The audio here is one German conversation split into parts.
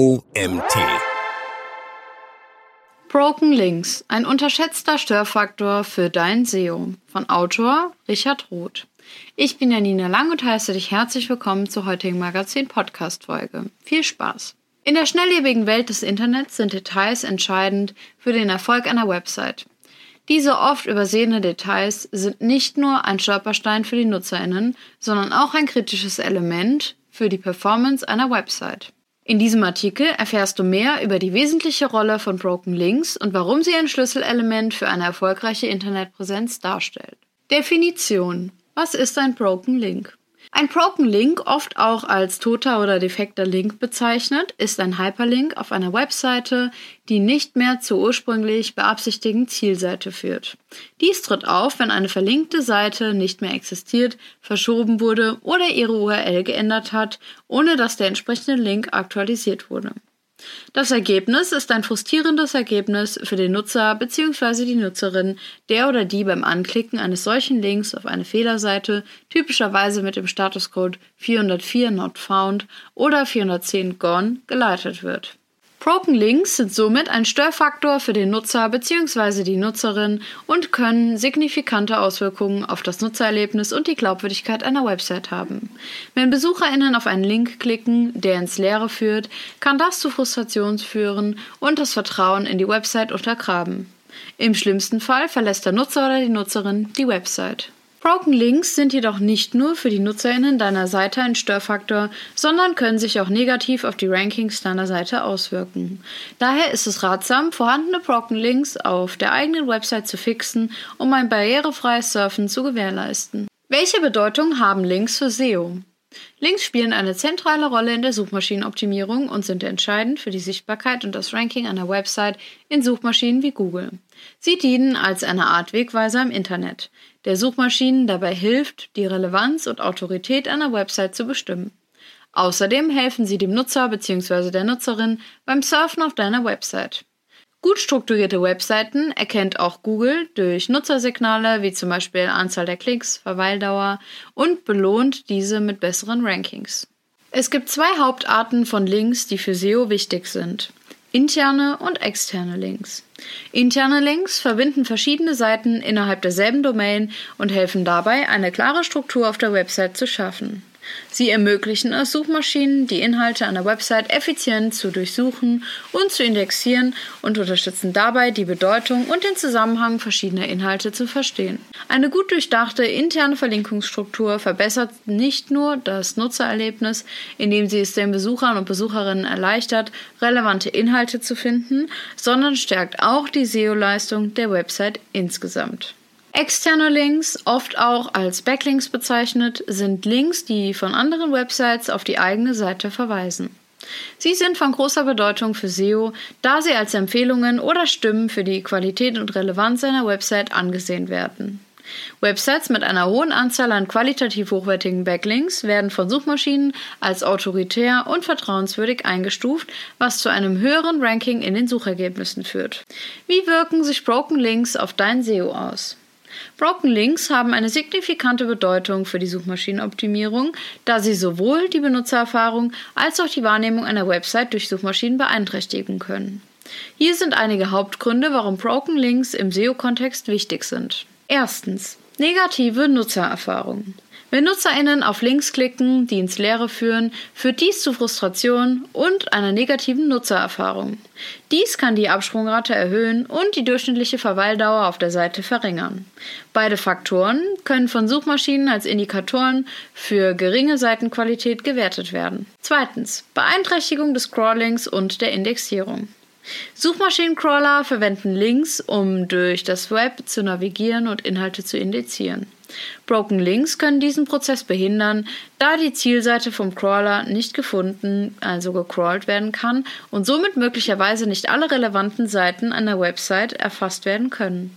OMT. Broken Links, ein unterschätzter Störfaktor für dein SEO von Autor Richard Roth. Ich bin Janina Lang und heiße dich herzlich willkommen zur heutigen Magazin-Podcast-Folge. Viel Spaß! In der schnelllebigen Welt des Internets sind Details entscheidend für den Erfolg einer Website. Diese oft übersehene Details sind nicht nur ein Stolperstein für die Nutzerinnen, sondern auch ein kritisches Element für die Performance einer Website. In diesem Artikel erfährst du mehr über die wesentliche Rolle von Broken Links und warum sie ein Schlüsselelement für eine erfolgreiche Internetpräsenz darstellt. Definition. Was ist ein Broken Link? Ein Broken Link, oft auch als toter oder defekter Link bezeichnet, ist ein Hyperlink auf einer Webseite, die nicht mehr zur ursprünglich beabsichtigten Zielseite führt. Dies tritt auf, wenn eine verlinkte Seite nicht mehr existiert, verschoben wurde oder ihre URL geändert hat, ohne dass der entsprechende Link aktualisiert wurde. Das Ergebnis ist ein frustrierendes Ergebnis für den Nutzer bzw. die Nutzerin, der oder die beim Anklicken eines solchen Links auf eine Fehlerseite typischerweise mit dem Statuscode 404 not found oder 410 gone geleitet wird. Broken Links sind somit ein Störfaktor für den Nutzer bzw. die Nutzerin und können signifikante Auswirkungen auf das Nutzererlebnis und die Glaubwürdigkeit einer Website haben. Wenn BesucherInnen auf einen Link klicken, der ins Leere führt, kann das zu Frustration führen und das Vertrauen in die Website untergraben. Im schlimmsten Fall verlässt der Nutzer oder die Nutzerin die Website. Broken Links sind jedoch nicht nur für die NutzerInnen deiner Seite ein Störfaktor, sondern können sich auch negativ auf die Rankings deiner Seite auswirken. Daher ist es ratsam, vorhandene Broken Links auf der eigenen Website zu fixen, um ein barrierefreies Surfen zu gewährleisten. Welche Bedeutung haben Links für SEO? Links spielen eine zentrale Rolle in der Suchmaschinenoptimierung und sind entscheidend für die Sichtbarkeit und das Ranking einer Website in Suchmaschinen wie Google. Sie dienen als eine Art Wegweiser im Internet, der Suchmaschinen dabei hilft, die Relevanz und Autorität einer Website zu bestimmen. Außerdem helfen sie dem Nutzer bzw. der Nutzerin beim Surfen auf deiner Website. Gut strukturierte Webseiten erkennt auch Google durch Nutzersignale wie zum Beispiel Anzahl der Klicks, Verweildauer und belohnt diese mit besseren Rankings. Es gibt zwei Hauptarten von Links, die für SEO wichtig sind. Interne und externe Links. Interne Links verbinden verschiedene Seiten innerhalb derselben Domain und helfen dabei, eine klare Struktur auf der Website zu schaffen. Sie ermöglichen es Suchmaschinen, die Inhalte einer Website effizient zu durchsuchen und zu indexieren und unterstützen dabei, die Bedeutung und den Zusammenhang verschiedener Inhalte zu verstehen. Eine gut durchdachte interne Verlinkungsstruktur verbessert nicht nur das Nutzererlebnis, indem sie es den Besuchern und Besucherinnen erleichtert, relevante Inhalte zu finden, sondern stärkt auch die SEO-Leistung der Website insgesamt. Externe Links, oft auch als Backlinks bezeichnet, sind Links, die von anderen Websites auf die eigene Seite verweisen. Sie sind von großer Bedeutung für SEO, da sie als Empfehlungen oder Stimmen für die Qualität und Relevanz einer Website angesehen werden. Websites mit einer hohen Anzahl an qualitativ hochwertigen Backlinks werden von Suchmaschinen als autoritär und vertrauenswürdig eingestuft, was zu einem höheren Ranking in den Suchergebnissen führt. Wie wirken sich Broken Links auf dein SEO aus? Broken Links haben eine signifikante Bedeutung für die Suchmaschinenoptimierung, da sie sowohl die Benutzererfahrung als auch die Wahrnehmung einer Website durch Suchmaschinen beeinträchtigen können. Hier sind einige Hauptgründe, warum Broken Links im SEO-Kontext wichtig sind. Erstens. Negative Nutzererfahrung. Wenn NutzerInnen auf Links klicken, die ins Leere führen, führt dies zu Frustration und einer negativen Nutzererfahrung. Dies kann die Absprungrate erhöhen und die durchschnittliche Verweildauer auf der Seite verringern. Beide Faktoren können von Suchmaschinen als Indikatoren für geringe Seitenqualität gewertet werden. Zweitens. Beeinträchtigung des Crawlings und der Indexierung. Suchmaschinencrawler verwenden Links, um durch das Web zu navigieren und Inhalte zu indizieren. Broken Links können diesen Prozess behindern, da die Zielseite vom Crawler nicht gefunden, also gecrawlt werden kann und somit möglicherweise nicht alle relevanten Seiten einer Website erfasst werden können.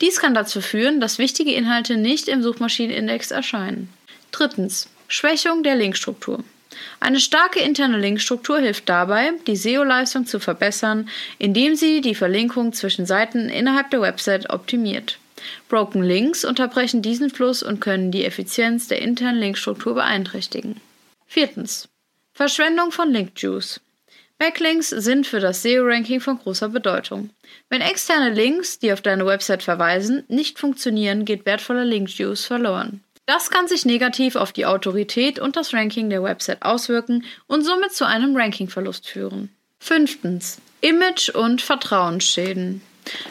Dies kann dazu führen, dass wichtige Inhalte nicht im Suchmaschinenindex erscheinen. Drittens. Schwächung der Linkstruktur. Eine starke interne Linkstruktur hilft dabei, die SEO-Leistung zu verbessern, indem sie die Verlinkung zwischen Seiten innerhalb der Website optimiert. Broken Links unterbrechen diesen Fluss und können die Effizienz der internen Linkstruktur beeinträchtigen. Viertens. Verschwendung von Link Juice. Backlinks sind für das SEO-Ranking von großer Bedeutung. Wenn externe Links, die auf deine Website verweisen, nicht funktionieren, geht wertvoller Link-Juice verloren. Das kann sich negativ auf die Autorität und das Ranking der Website auswirken und somit zu einem Rankingverlust führen. Fünftens. Image- und Vertrauensschäden.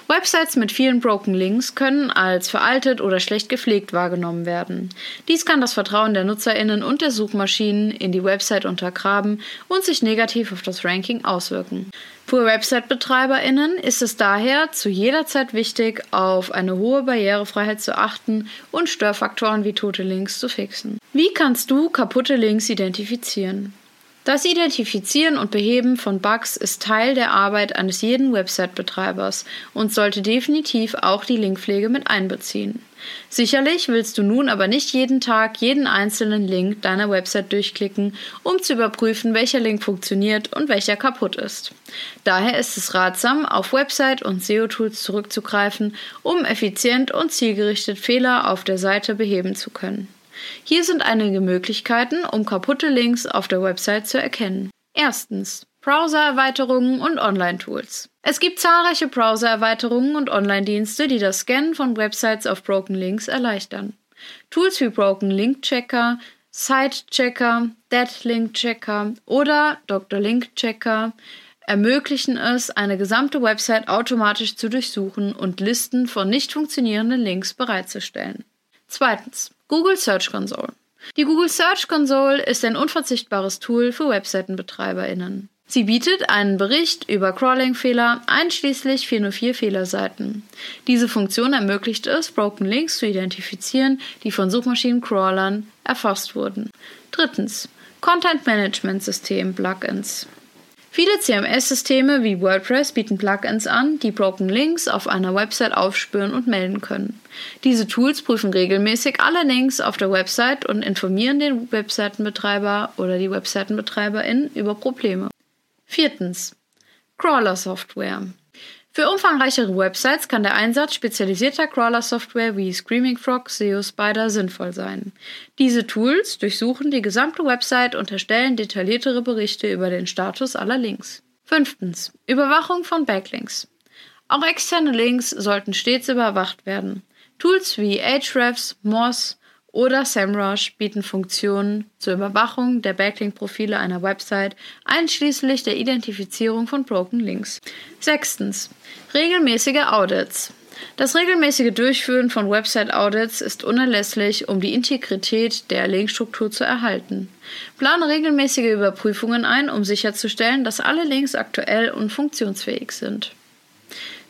Websites mit vielen Broken Links können als veraltet oder schlecht gepflegt wahrgenommen werden. Dies kann das Vertrauen der Nutzerinnen und der Suchmaschinen in die Website untergraben und sich negativ auf das Ranking auswirken. Für Website-BetreiberInnen ist es daher zu jeder Zeit wichtig, auf eine hohe Barrierefreiheit zu achten und Störfaktoren wie tote Links zu fixen. Wie kannst du kaputte Links identifizieren? Das Identifizieren und Beheben von Bugs ist Teil der Arbeit eines jeden Website-Betreibers und sollte definitiv auch die Linkpflege mit einbeziehen. Sicherlich willst du nun aber nicht jeden Tag jeden einzelnen Link deiner Website durchklicken, um zu überprüfen, welcher Link funktioniert und welcher kaputt ist. Daher ist es ratsam, auf Website und SEO-Tools zurückzugreifen, um effizient und zielgerichtet Fehler auf der Seite beheben zu können. Hier sind einige Möglichkeiten, um kaputte Links auf der Website zu erkennen. Erstens. Browser-Erweiterungen und Online-Tools. Es gibt zahlreiche Browser-Erweiterungen und Online-Dienste, die das Scannen von Websites auf Broken Links erleichtern. Tools wie Broken Link Checker, Site Checker, Dead Link Checker oder Dr. Link Checker ermöglichen es, eine gesamte Website automatisch zu durchsuchen und Listen von nicht funktionierenden Links bereitzustellen. Zweitens. Google Search Console. Die Google Search Console ist ein unverzichtbares Tool für Webseitenbetreiberinnen. Sie bietet einen Bericht über Crawling-Fehler, einschließlich 404-Fehlerseiten. Diese Funktion ermöglicht es, Broken Links zu identifizieren, die von Suchmaschinen-Crawlern erfasst wurden. Drittens. Content Management System Plugins. Viele CMS-Systeme wie WordPress bieten Plugins an, die Broken Links auf einer Website aufspüren und melden können. Diese Tools prüfen regelmäßig alle Links auf der Website und informieren den Webseitenbetreiber oder die Webseitenbetreiberin über Probleme. Viertens. Crawler-Software. Für umfangreichere Websites kann der Einsatz spezialisierter Crawler-Software wie Screaming Frog, SEO Spider sinnvoll sein. Diese Tools durchsuchen die gesamte Website und erstellen detailliertere Berichte über den Status aller Links. Fünftens. Überwachung von Backlinks. Auch externe Links sollten stets überwacht werden. Tools wie Ahrefs, Moz oder SEMrush bieten Funktionen zur Überwachung der Backlink-Profile einer Website, einschließlich der Identifizierung von Broken Links. Sechstens. Regelmäßige Audits. Das regelmäßige Durchführen von Website-Audits ist unerlässlich, um die Integrität der Linkstruktur zu erhalten. Plane regelmäßige Überprüfungen ein, um sicherzustellen, dass alle Links aktuell und funktionsfähig sind.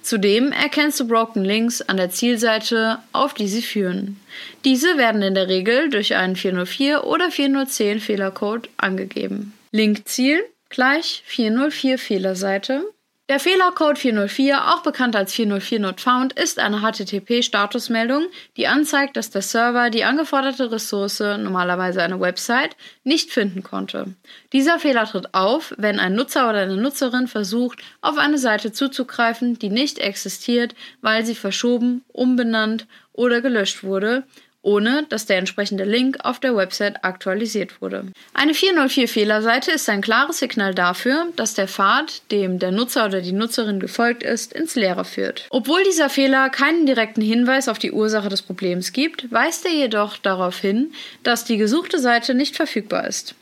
Zudem erkennst du Broken Links an der Zielseite, auf die sie führen. Diese werden in der Regel durch einen 404 oder 410 Fehlercode angegeben. Linkziel gleich 404 Fehlerseite der Fehlercode 404, auch bekannt als 404 Not Found, ist eine HTTP-Statusmeldung, die anzeigt, dass der Server die angeforderte Ressource, normalerweise eine Website, nicht finden konnte. Dieser Fehler tritt auf, wenn ein Nutzer oder eine Nutzerin versucht, auf eine Seite zuzugreifen, die nicht existiert, weil sie verschoben, umbenannt oder gelöscht wurde ohne dass der entsprechende Link auf der Website aktualisiert wurde. Eine 404-Fehlerseite ist ein klares Signal dafür, dass der Pfad, dem der Nutzer oder die Nutzerin gefolgt ist, ins Leere führt. Obwohl dieser Fehler keinen direkten Hinweis auf die Ursache des Problems gibt, weist er jedoch darauf hin, dass die gesuchte Seite nicht verfügbar ist.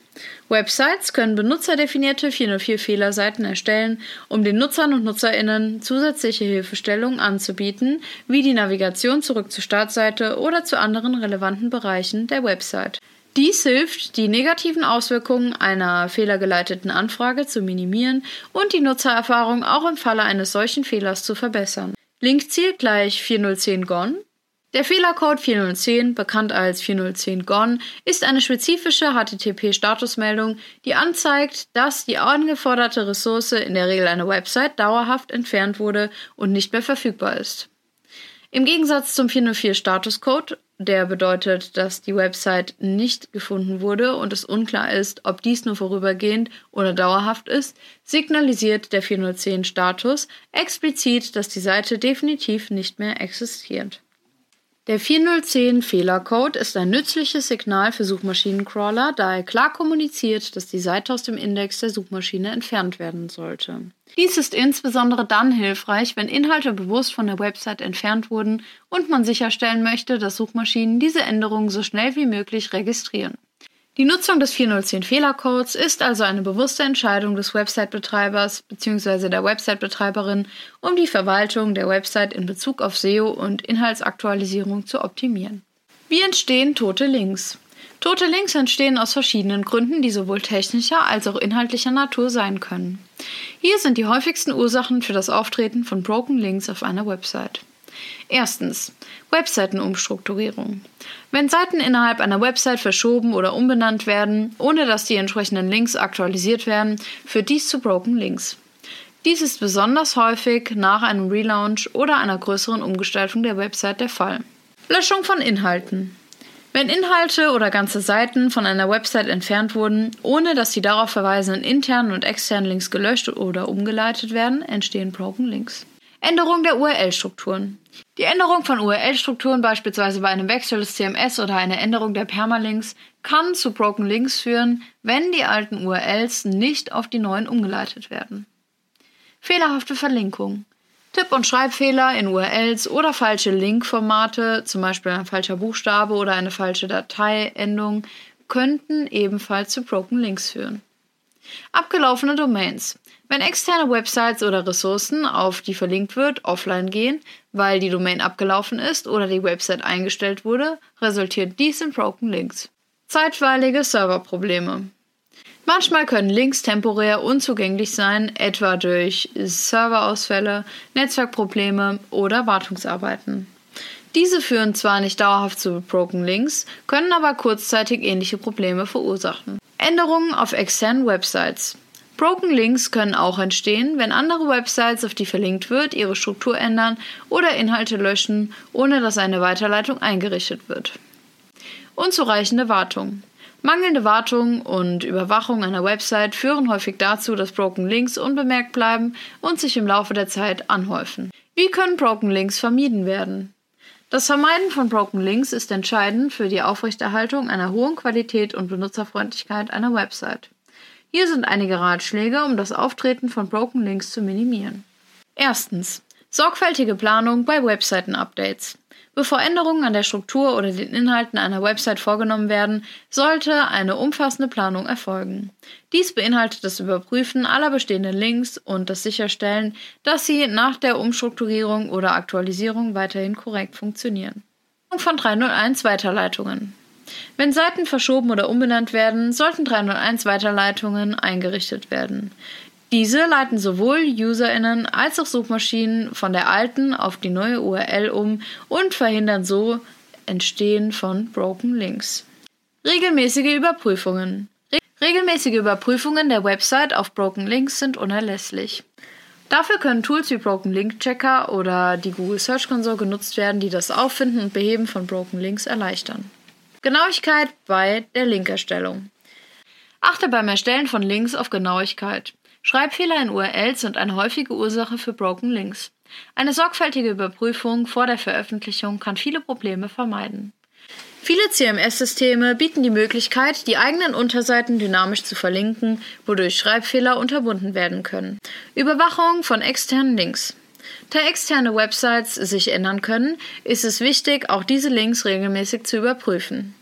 Websites können benutzerdefinierte 404-Fehlerseiten erstellen, um den Nutzern und Nutzerinnen zusätzliche Hilfestellungen anzubieten, wie die Navigation zurück zur Startseite oder zu anderen relevanten Bereichen der Website. Dies hilft, die negativen Auswirkungen einer fehlergeleiteten Anfrage zu minimieren und die Nutzererfahrung auch im Falle eines solchen Fehlers zu verbessern. Linkziel gleich 4010 GON der Fehlercode 4010, bekannt als 4010 GON, ist eine spezifische HTTP-Statusmeldung, die anzeigt, dass die angeforderte Ressource, in der Regel eine Website, dauerhaft entfernt wurde und nicht mehr verfügbar ist. Im Gegensatz zum 404 Statuscode, der bedeutet, dass die Website nicht gefunden wurde und es unklar ist, ob dies nur vorübergehend oder dauerhaft ist, signalisiert der 410 Status explizit, dass die Seite definitiv nicht mehr existiert. Der 4010 Fehlercode ist ein nützliches Signal für Suchmaschinencrawler, da er klar kommuniziert, dass die Seite aus dem Index der Suchmaschine entfernt werden sollte. Dies ist insbesondere dann hilfreich, wenn Inhalte bewusst von der Website entfernt wurden und man sicherstellen möchte, dass Suchmaschinen diese Änderungen so schnell wie möglich registrieren. Die Nutzung des 4010 Fehlercodes ist also eine bewusste Entscheidung des Website-Betreibers bzw. der Website-Betreiberin, um die Verwaltung der Website in Bezug auf SEO und Inhaltsaktualisierung zu optimieren. Wie entstehen tote Links? Tote Links entstehen aus verschiedenen Gründen, die sowohl technischer als auch inhaltlicher Natur sein können. Hier sind die häufigsten Ursachen für das Auftreten von Broken Links auf einer Website. Erstens Webseitenumstrukturierung. Wenn Seiten innerhalb einer Website verschoben oder umbenannt werden, ohne dass die entsprechenden Links aktualisiert werden, führt dies zu Broken Links. Dies ist besonders häufig nach einem Relaunch oder einer größeren Umgestaltung der Website der Fall. Löschung von Inhalten. Wenn Inhalte oder ganze Seiten von einer Website entfernt wurden, ohne dass die darauf verweisenden internen und externen Links gelöscht oder umgeleitet werden, entstehen Broken Links. Änderung der URL-Strukturen. Die Änderung von URL-Strukturen, beispielsweise bei einem Wechsel des CMS oder einer Änderung der Permalinks, kann zu Broken Links führen, wenn die alten URLs nicht auf die neuen umgeleitet werden. Fehlerhafte Verlinkung. Tipp- und Schreibfehler in URLs oder falsche Linkformate, zum Beispiel ein falscher Buchstabe oder eine falsche Dateiendung, könnten ebenfalls zu Broken Links führen. Abgelaufene Domains. Wenn externe Websites oder Ressourcen, auf die verlinkt wird, offline gehen, weil die Domain abgelaufen ist oder die Website eingestellt wurde, resultiert dies in Broken Links. Zeitweilige Serverprobleme. Manchmal können Links temporär unzugänglich sein, etwa durch Serverausfälle, Netzwerkprobleme oder Wartungsarbeiten. Diese führen zwar nicht dauerhaft zu Broken Links, können aber kurzzeitig ähnliche Probleme verursachen. Änderungen auf externen Websites. Broken Links können auch entstehen, wenn andere Websites, auf die verlinkt wird, ihre Struktur ändern oder Inhalte löschen, ohne dass eine Weiterleitung eingerichtet wird. Unzureichende Wartung. Mangelnde Wartung und Überwachung einer Website führen häufig dazu, dass Broken Links unbemerkt bleiben und sich im Laufe der Zeit anhäufen. Wie können Broken Links vermieden werden? Das Vermeiden von Broken Links ist entscheidend für die Aufrechterhaltung einer hohen Qualität und Benutzerfreundlichkeit einer Website. Hier sind einige Ratschläge, um das Auftreten von Broken Links zu minimieren. Erstens. Sorgfältige Planung bei Webseiten-Updates. Bevor Änderungen an der Struktur oder den Inhalten einer Website vorgenommen werden, sollte eine umfassende Planung erfolgen. Dies beinhaltet das Überprüfen aller bestehenden Links und das Sicherstellen, dass sie nach der Umstrukturierung oder Aktualisierung weiterhin korrekt funktionieren. Von 301 Weiterleitungen. Wenn Seiten verschoben oder umbenannt werden, sollten 301 Weiterleitungen eingerichtet werden. Diese leiten sowohl UserInnen als auch Suchmaschinen von der alten auf die neue URL um und verhindern so Entstehen von Broken Links. Regelmäßige Überprüfungen. Re regelmäßige Überprüfungen der Website auf Broken Links sind unerlässlich. Dafür können Tools wie Broken Link Checker oder die Google Search Console genutzt werden, die das Auffinden und Beheben von Broken Links erleichtern. Genauigkeit bei der Linkerstellung. Achte beim Erstellen von Links auf Genauigkeit. Schreibfehler in URLs sind eine häufige Ursache für Broken Links. Eine sorgfältige Überprüfung vor der Veröffentlichung kann viele Probleme vermeiden. Viele CMS-Systeme bieten die Möglichkeit, die eigenen Unterseiten dynamisch zu verlinken, wodurch Schreibfehler unterbunden werden können. Überwachung von externen Links. Da externe Websites sich ändern können, ist es wichtig, auch diese Links regelmäßig zu überprüfen.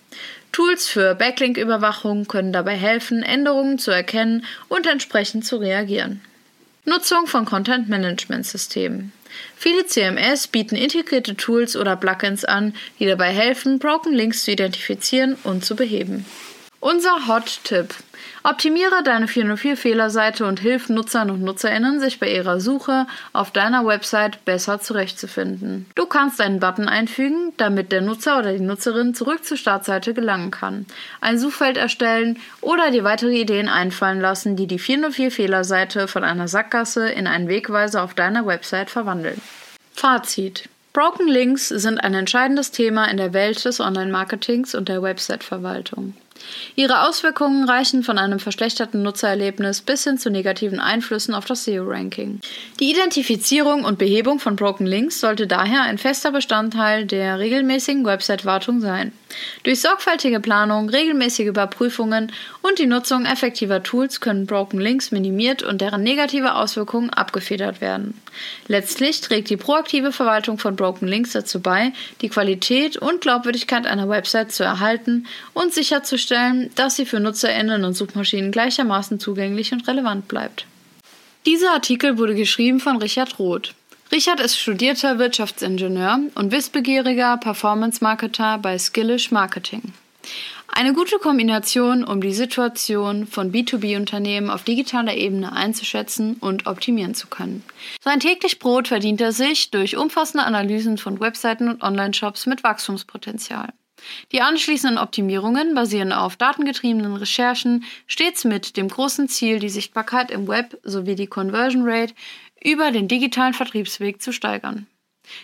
Tools für Backlink-Überwachung können dabei helfen, Änderungen zu erkennen und entsprechend zu reagieren. Nutzung von Content-Management-Systemen. Viele CMS bieten integrierte Tools oder Plugins an, die dabei helfen, Broken Links zu identifizieren und zu beheben. Unser Hot-Tipp. Optimiere deine 404-Fehlerseite und hilf Nutzern und Nutzerinnen, sich bei ihrer Suche auf deiner Website besser zurechtzufinden. Du kannst einen Button einfügen, damit der Nutzer oder die Nutzerin zurück zur Startseite gelangen kann, ein Suchfeld erstellen oder dir weitere Ideen einfallen lassen, die die 404-Fehlerseite von einer Sackgasse in einen Wegweiser auf deiner Website verwandeln. Fazit. Broken Links sind ein entscheidendes Thema in der Welt des Online-Marketings und der Website-Verwaltung. Ihre Auswirkungen reichen von einem verschlechterten Nutzererlebnis bis hin zu negativen Einflüssen auf das SEO-Ranking. Die Identifizierung und Behebung von Broken Links sollte daher ein fester Bestandteil der regelmäßigen Website-Wartung sein. Durch sorgfältige Planung, regelmäßige Überprüfungen und die Nutzung effektiver Tools können Broken Links minimiert und deren negative Auswirkungen abgefedert werden. Letztlich trägt die proaktive Verwaltung von Broken Links dazu bei, die Qualität und Glaubwürdigkeit einer Website zu erhalten und sicherzustellen, dass sie für NutzerInnen und Suchmaschinen gleichermaßen zugänglich und relevant bleibt. Dieser Artikel wurde geschrieben von Richard Roth. Richard ist studierter Wirtschaftsingenieur und wissbegieriger Performance-Marketer bei Skillish Marketing. Eine gute Kombination, um die Situation von B2B-Unternehmen auf digitaler Ebene einzuschätzen und optimieren zu können. Sein täglich Brot verdient er sich durch umfassende Analysen von Webseiten und Online-Shops mit Wachstumspotenzial. Die anschließenden Optimierungen basieren auf datengetriebenen Recherchen, stets mit dem großen Ziel, die Sichtbarkeit im Web sowie die Conversion Rate über den digitalen Vertriebsweg zu steigern.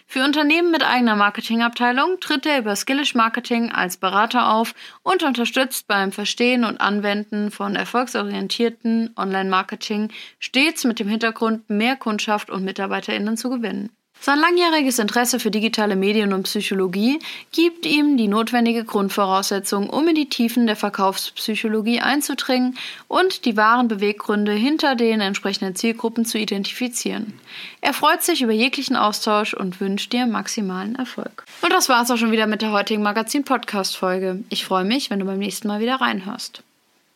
Für Unternehmen mit eigener Marketingabteilung tritt er über Skillish Marketing als Berater auf und unterstützt beim Verstehen und Anwenden von erfolgsorientierten Online-Marketing stets mit dem Hintergrund, mehr Kundschaft und MitarbeiterInnen zu gewinnen. Sein langjähriges Interesse für digitale Medien und Psychologie gibt ihm die notwendige Grundvoraussetzung, um in die Tiefen der Verkaufspsychologie einzudringen und die wahren Beweggründe hinter den entsprechenden Zielgruppen zu identifizieren. Er freut sich über jeglichen Austausch und wünscht dir maximalen Erfolg. Und das war's auch schon wieder mit der heutigen Magazin-Podcast-Folge. Ich freue mich, wenn du beim nächsten Mal wieder reinhörst.